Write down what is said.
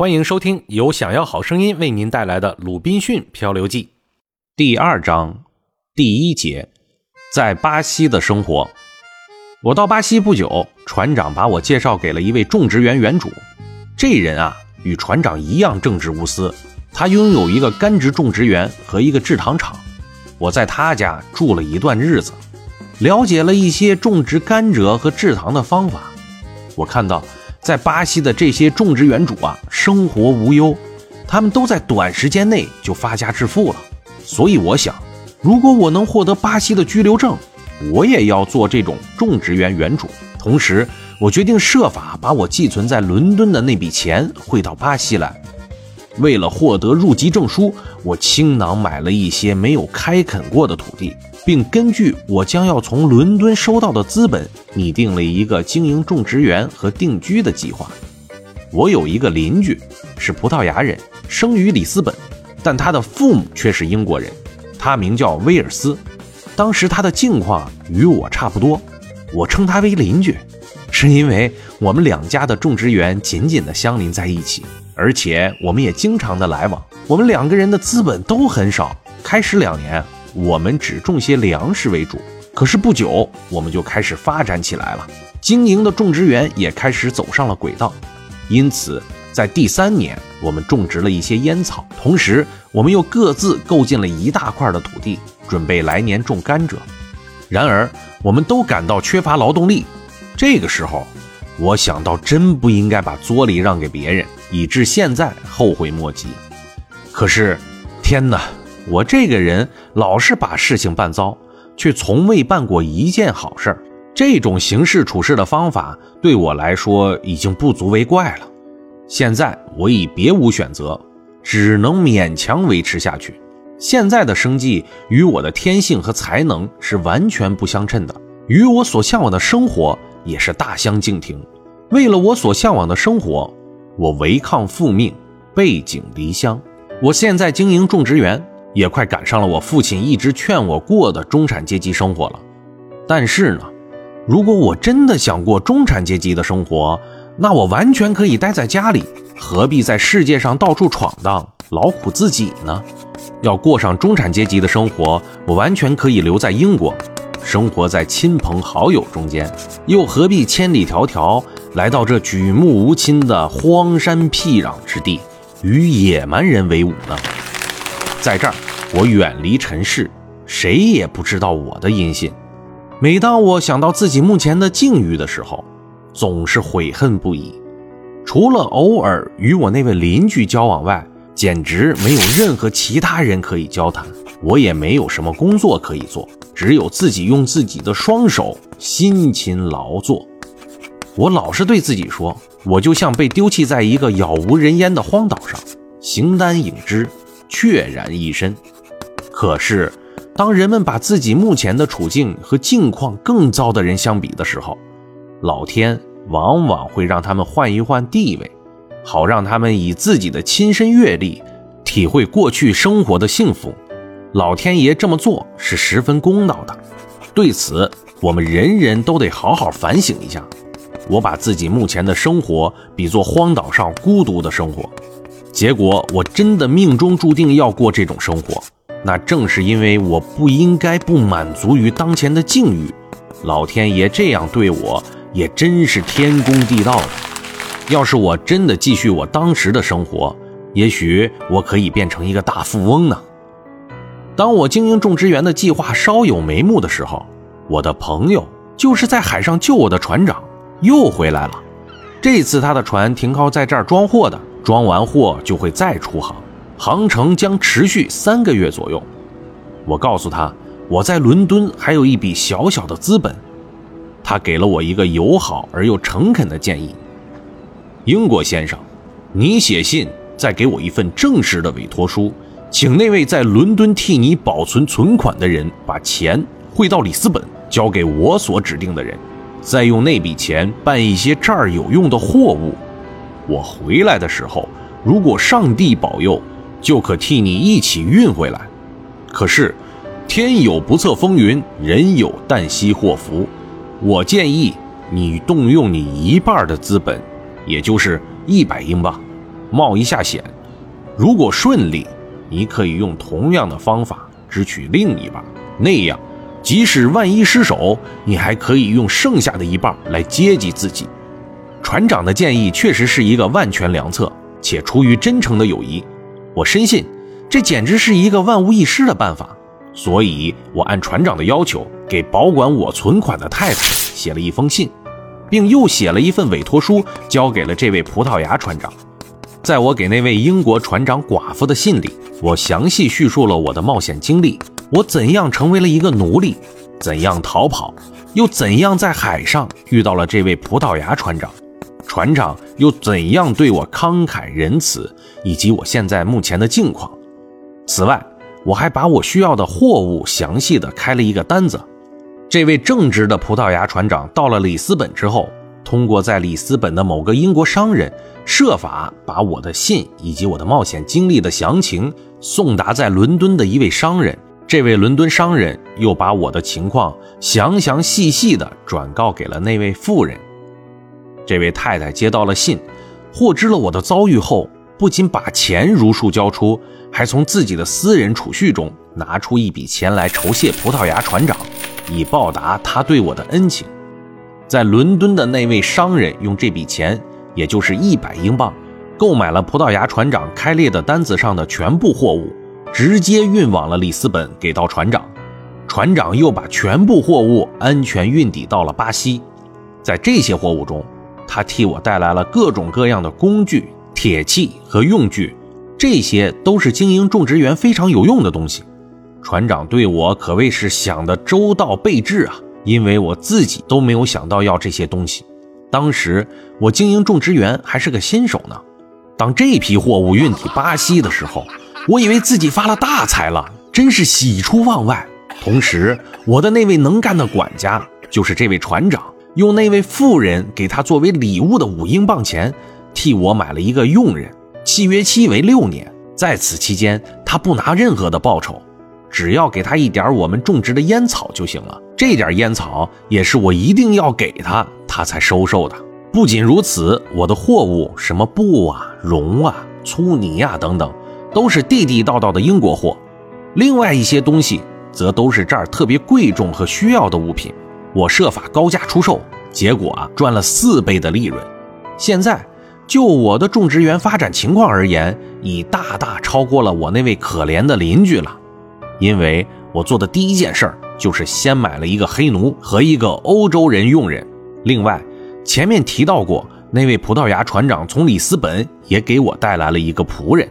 欢迎收听由想要好声音为您带来的《鲁滨逊漂流记》第二章第一节，在巴西的生活。我到巴西不久，船长把我介绍给了一位种植园园主。这人啊，与船长一样正直无私。他拥有一个甘蔗种植园和一个制糖厂。我在他家住了一段日子，了解了一些种植甘蔗和制糖的方法。我看到，在巴西的这些种植园主啊，生活无忧，他们都在短时间内就发家致富了。所以我想，如果我能获得巴西的居留证，我也要做这种种植园园主。同时，我决定设法把我寄存在伦敦的那笔钱汇到巴西来。为了获得入籍证书，我倾囊买了一些没有开垦过的土地，并根据我将要从伦敦收到的资本，拟定了一个经营种植园和定居的计划。我有一个邻居，是葡萄牙人，生于里斯本，但他的父母却是英国人。他名叫威尔斯，当时他的境况与我差不多。我称他为邻居，是因为我们两家的种植园紧紧地相邻在一起。而且我们也经常的来往。我们两个人的资本都很少。开始两年，我们只种些粮食为主。可是不久，我们就开始发展起来了，经营的种植园也开始走上了轨道。因此，在第三年，我们种植了一些烟草，同时我们又各自购进了一大块的土地，准备来年种甘蔗。然而，我们都感到缺乏劳动力。这个时候，我想到，真不应该把作里让给别人。以致现在后悔莫及。可是，天哪！我这个人老是把事情办糟，却从未办过一件好事儿。这种行事处事的方法对我来说已经不足为怪了。现在我已别无选择，只能勉强维持下去。现在的生计与我的天性和才能是完全不相称的，与我所向往的生活也是大相径庭。为了我所向往的生活。我违抗父命，背井离乡。我现在经营种植园，也快赶上了我父亲一直劝我过的中产阶级生活了。但是呢，如果我真的想过中产阶级的生活，那我完全可以待在家里，何必在世界上到处闯荡，劳苦自己呢？要过上中产阶级的生活，我完全可以留在英国，生活在亲朋好友中间，又何必千里迢迢？来到这举目无亲的荒山僻壤之地，与野蛮人为伍呢？在这儿，我远离尘世，谁也不知道我的音信。每当我想到自己目前的境遇的时候，总是悔恨不已。除了偶尔与我那位邻居交往外，简直没有任何其他人可以交谈。我也没有什么工作可以做，只有自己用自己的双手辛勤劳作。我老是对自己说，我就像被丢弃在一个杳无人烟的荒岛上，形单影只，孑然一身。可是，当人们把自己目前的处境和境况更糟的人相比的时候，老天往往会让他们换一换地位，好让他们以自己的亲身阅历体会过去生活的幸福。老天爷这么做是十分公道的，对此我们人人都得好好反省一下。我把自己目前的生活比作荒岛上孤独的生活，结果我真的命中注定要过这种生活。那正是因为我不应该不满足于当前的境遇，老天爷这样对我也真是天公地道的。要是我真的继续我当时的生活，也许我可以变成一个大富翁呢。当我经营种植园的计划稍有眉目的时候，我的朋友就是在海上救我的船长。又回来了，这次他的船停靠在这儿装货的，装完货就会再出航，航程将持续三个月左右。我告诉他，我在伦敦还有一笔小小的资本，他给了我一个友好而又诚恳的建议：英国先生，你写信再给我一份正式的委托书，请那位在伦敦替你保存存款的人把钱汇到里斯本，交给我所指定的人。再用那笔钱办一些这儿有用的货物，我回来的时候，如果上帝保佑，就可替你一起运回来。可是，天有不测风云，人有旦夕祸福。我建议你动用你一半的资本，也就是一百英镑，冒一下险。如果顺利，你可以用同样的方法支取另一半，那样，即使万一失手，你还可以用剩下的一半来接济自己。船长的建议确实是一个万全良策，且出于真诚的友谊，我深信这简直是一个万无一失的办法。所以，我按船长的要求，给保管我存款的太太写了一封信，并又写了一份委托书，交给了这位葡萄牙船长。在我给那位英国船长寡妇的信里，我详细叙述了我的冒险经历：我怎样成为了一个奴隶，怎样逃跑，又怎样在海上遇到了这位葡萄牙船长，船长又怎样对我慷慨仁慈，以及我现在目前的境况。此外，我还把我需要的货物详细的开了一个单子。这位正直的葡萄牙船长到了里斯本之后，通过在里斯本的某个英国商人，设法把我的信以及我的冒险经历的详情送达在伦敦的一位商人。这位伦敦商人又把我的情况详详细细的转告给了那位妇人。这位太太接到了信，获知了我的遭遇后，不仅把钱如数交出。还从自己的私人储蓄中拿出一笔钱来酬谢葡萄牙船长，以报答他对我的恩情。在伦敦的那位商人用这笔钱，也就是一百英镑，购买了葡萄牙船长开列的单子上的全部货物，直接运往了里斯本给到船长。船长又把全部货物安全运抵到了巴西。在这些货物中，他替我带来了各种各样的工具、铁器和用具。这些都是经营种植园非常有用的东西，船长对我可谓是想的周到备至啊！因为我自己都没有想到要这些东西。当时我经营种植园还是个新手呢。当这批货物运抵巴西的时候，我以为自己发了大财了，真是喜出望外。同时，我的那位能干的管家，就是这位船长，用那位妇人给他作为礼物的五英镑钱，替我买了一个佣人。契约期为六年，在此期间，他不拿任何的报酬，只要给他一点我们种植的烟草就行了。这点烟草也是我一定要给他，他才收受的。不仅如此，我的货物，什么布啊、绒啊、粗泥啊等等，都是地地道道的英国货。另外一些东西，则都是这儿特别贵重和需要的物品，我设法高价出售，结果啊，赚了四倍的利润。现在。就我的种植园发展情况而言，已大大超过了我那位可怜的邻居了。因为我做的第一件事儿就是先买了一个黑奴和一个欧洲人佣人。另外，前面提到过，那位葡萄牙船长从里斯本也给我带来了一个仆人。